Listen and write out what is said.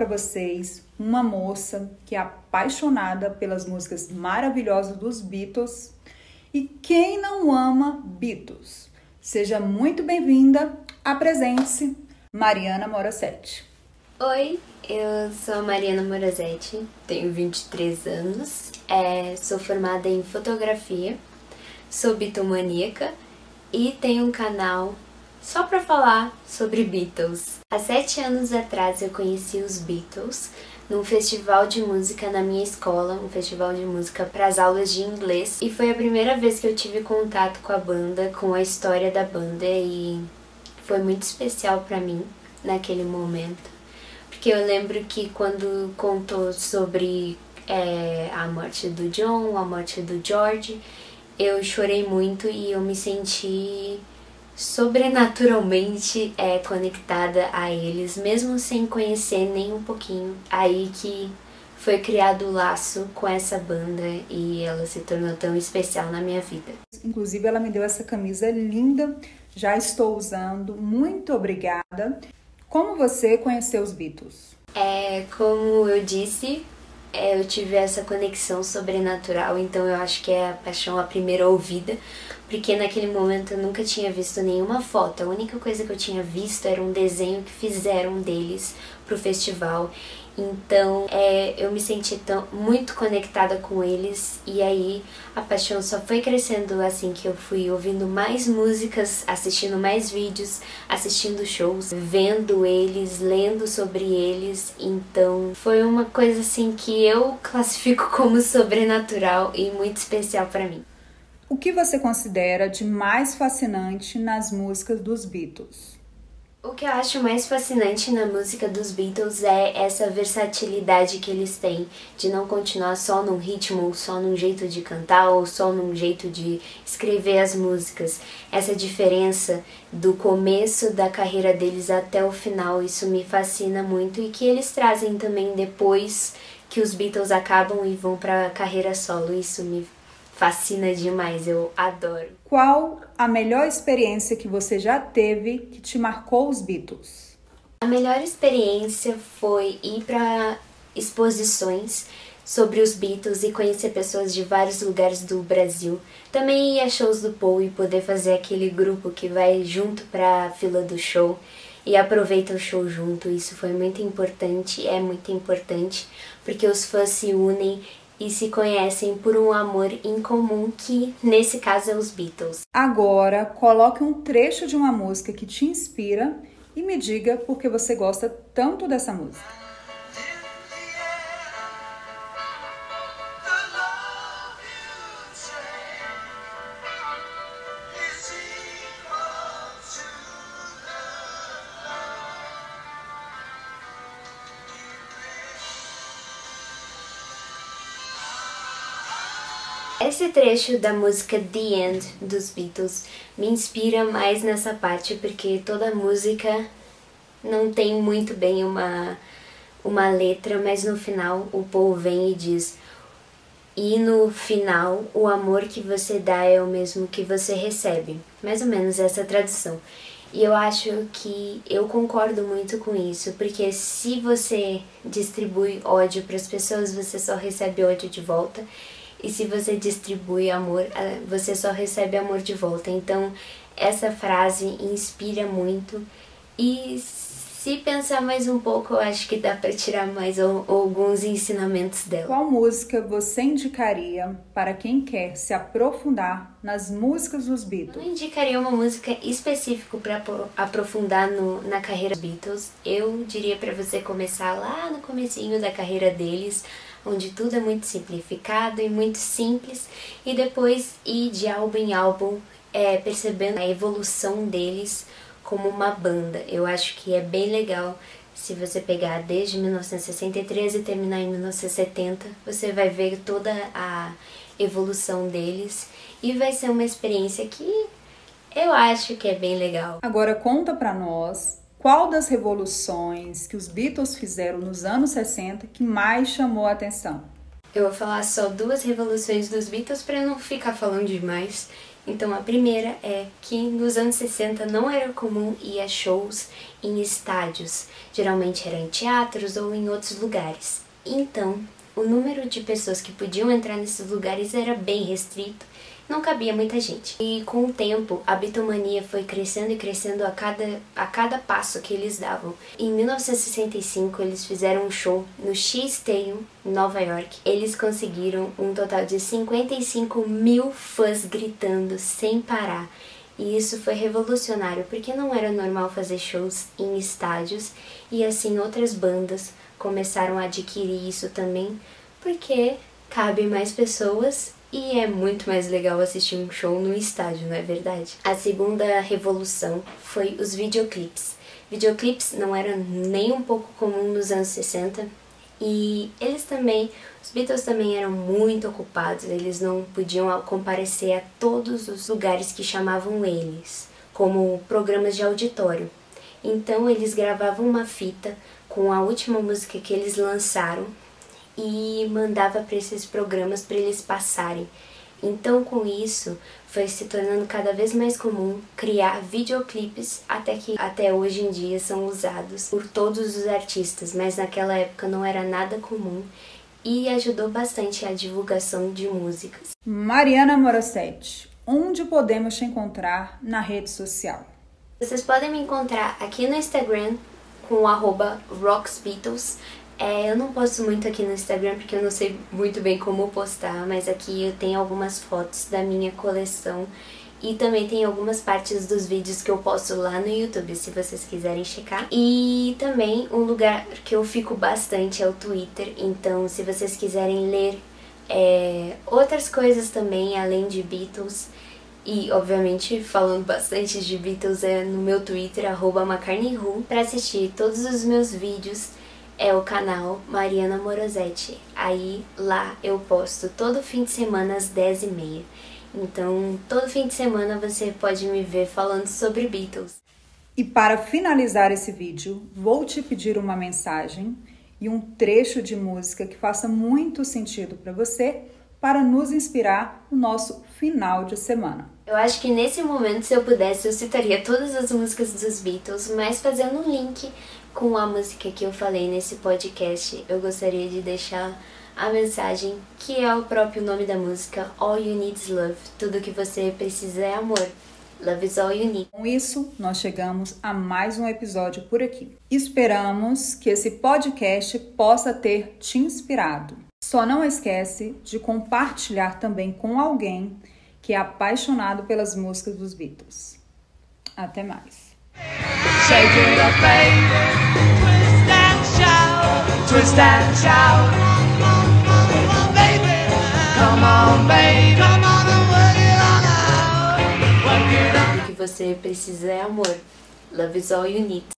para vocês uma moça que é apaixonada pelas músicas maravilhosas dos Beatles. E quem não ama Beatles? Seja muito bem-vinda, apresente-se, Mariana Moracetti. Oi, eu sou Mariana Morazetti, tenho 23 anos, é, sou formada em fotografia, sou bitomaníaca e tenho um canal só para falar sobre Beatles. Há sete anos atrás eu conheci os Beatles num festival de música na minha escola, um festival de música para as aulas de inglês, e foi a primeira vez que eu tive contato com a banda, com a história da banda e foi muito especial para mim naquele momento, porque eu lembro que quando contou sobre é, a morte do John, a morte do George, eu chorei muito e eu me senti sobrenaturalmente é, conectada a eles, mesmo sem conhecer nem um pouquinho. Aí que foi criado o laço com essa banda e ela se tornou tão especial na minha vida. Inclusive, ela me deu essa camisa linda, já estou usando. Muito obrigada. Como você conheceu os Beatles? É, como eu disse, é, eu tive essa conexão sobrenatural, então eu acho que é a paixão à primeira ouvida, porque naquele momento eu nunca tinha visto nenhuma foto. A única coisa que eu tinha visto era um desenho que fizeram deles pro festival. Então é, eu me senti tão, muito conectada com eles e aí a paixão só foi crescendo assim que eu fui ouvindo mais músicas, assistindo mais vídeos, assistindo shows, vendo eles, lendo sobre eles. Então foi uma coisa assim que eu classifico como sobrenatural e muito especial para mim. O que você considera de mais fascinante nas músicas dos Beatles? O que eu acho mais fascinante na música dos Beatles é essa versatilidade que eles têm de não continuar só num ritmo, só num jeito de cantar ou só num jeito de escrever as músicas. Essa diferença do começo da carreira deles até o final, isso me fascina muito e que eles trazem também depois que os Beatles acabam e vão para carreira solo. Isso me fascina demais, eu adoro. Qual a melhor experiência que você já teve que te marcou os Beatles? A melhor experiência foi ir para exposições sobre os Beatles e conhecer pessoas de vários lugares do Brasil. Também ir a shows do Paul e poder fazer aquele grupo que vai junto para a fila do show e aproveita o show junto. Isso foi muito importante, é muito importante, porque os fãs se unem e se conhecem por um amor em comum que, nesse caso, é os Beatles. Agora, coloque um trecho de uma música que te inspira e me diga por que você gosta tanto dessa música. Esse trecho da música The End dos Beatles me inspira mais nessa parte porque toda música não tem muito bem uma, uma letra, mas no final o Paul vem e diz: E no final, o amor que você dá é o mesmo que você recebe. Mais ou menos essa tradução. E eu acho que eu concordo muito com isso, porque se você distribui ódio para as pessoas, você só recebe ódio de volta. E se você distribui amor, eh, você só recebe amor de volta. Então, essa frase inspira muito. E se pensar mais um pouco, eu acho que dá para tirar mais alguns ensinamentos dela. Qual música você indicaria para quem quer se aprofundar nas músicas dos Beatles? Eu indicaria uma música específica para aprofundar no, na carreira dos Beatles. Eu diria para você começar lá no comecinho da carreira deles, onde tudo é muito simplificado e muito simples, e depois ir de álbum em álbum é, percebendo a evolução deles como uma banda. Eu acho que é bem legal se você pegar desde 1963 e terminar em 1970, você vai ver toda a evolução deles e vai ser uma experiência que eu acho que é bem legal. Agora conta para nós qual das revoluções que os Beatles fizeram nos anos 60 que mais chamou a atenção? Eu vou falar só duas revoluções dos Beatles para não ficar falando demais. Então, a primeira é que nos anos 60 não era comum ir a shows em estádios, geralmente era em teatros ou em outros lugares. Então, o número de pessoas que podiam entrar nesses lugares era bem restrito não cabia muita gente. E com o tempo, a bitomania foi crescendo e crescendo a cada, a cada passo que eles davam. Em 1965, eles fizeram um show no em Nova York. Eles conseguiram um total de 55 mil fãs gritando sem parar. E isso foi revolucionário, porque não era normal fazer shows em estádios, e assim outras bandas começaram a adquirir isso também, porque cabe mais pessoas e é muito mais legal assistir um show no estádio, não é verdade? A segunda revolução foi os videoclipes. Videoclipes não eram nem um pouco comum nos anos 60 e eles também, os Beatles também eram muito ocupados, eles não podiam comparecer a todos os lugares que chamavam eles, como programas de auditório. Então eles gravavam uma fita com a última música que eles lançaram e mandava para esses programas para eles passarem. Então, com isso, foi se tornando cada vez mais comum criar videoclipes até que até hoje em dia são usados por todos os artistas, mas naquela época não era nada comum e ajudou bastante a divulgação de músicas. Mariana Morossetti, onde podemos te encontrar na rede social? Vocês podem me encontrar aqui no Instagram com o RoxBeatles. É, eu não posto muito aqui no Instagram porque eu não sei muito bem como postar, mas aqui eu tenho algumas fotos da minha coleção e também tem algumas partes dos vídeos que eu posto lá no YouTube, se vocês quiserem checar. E também um lugar que eu fico bastante é o Twitter, então se vocês quiserem ler é, outras coisas também, além de Beatles, e obviamente falando bastante de Beatles é no meu Twitter, arroba McCartneyWho, para assistir todos os meus vídeos é o canal Mariana Morosetti. Aí lá eu posto todo fim de semana às 10h30. Então, todo fim de semana você pode me ver falando sobre Beatles. E para finalizar esse vídeo, vou te pedir uma mensagem e um trecho de música que faça muito sentido para você para nos inspirar no nosso final de semana. Eu acho que nesse momento, se eu pudesse, eu citaria todas as músicas dos Beatles, mas fazendo um link com a música que eu falei nesse podcast, eu gostaria de deixar a mensagem que é o próprio nome da música, All You Need Is Love. Tudo que você precisa é amor. Love is all you need. Com isso, nós chegamos a mais um episódio por aqui. Esperamos que esse podcast possa ter te inspirado. Só não esquece de compartilhar também com alguém que é apaixonado pelas músicas dos Beatles. Até mais. O que você precisa é amor. Love is all you need.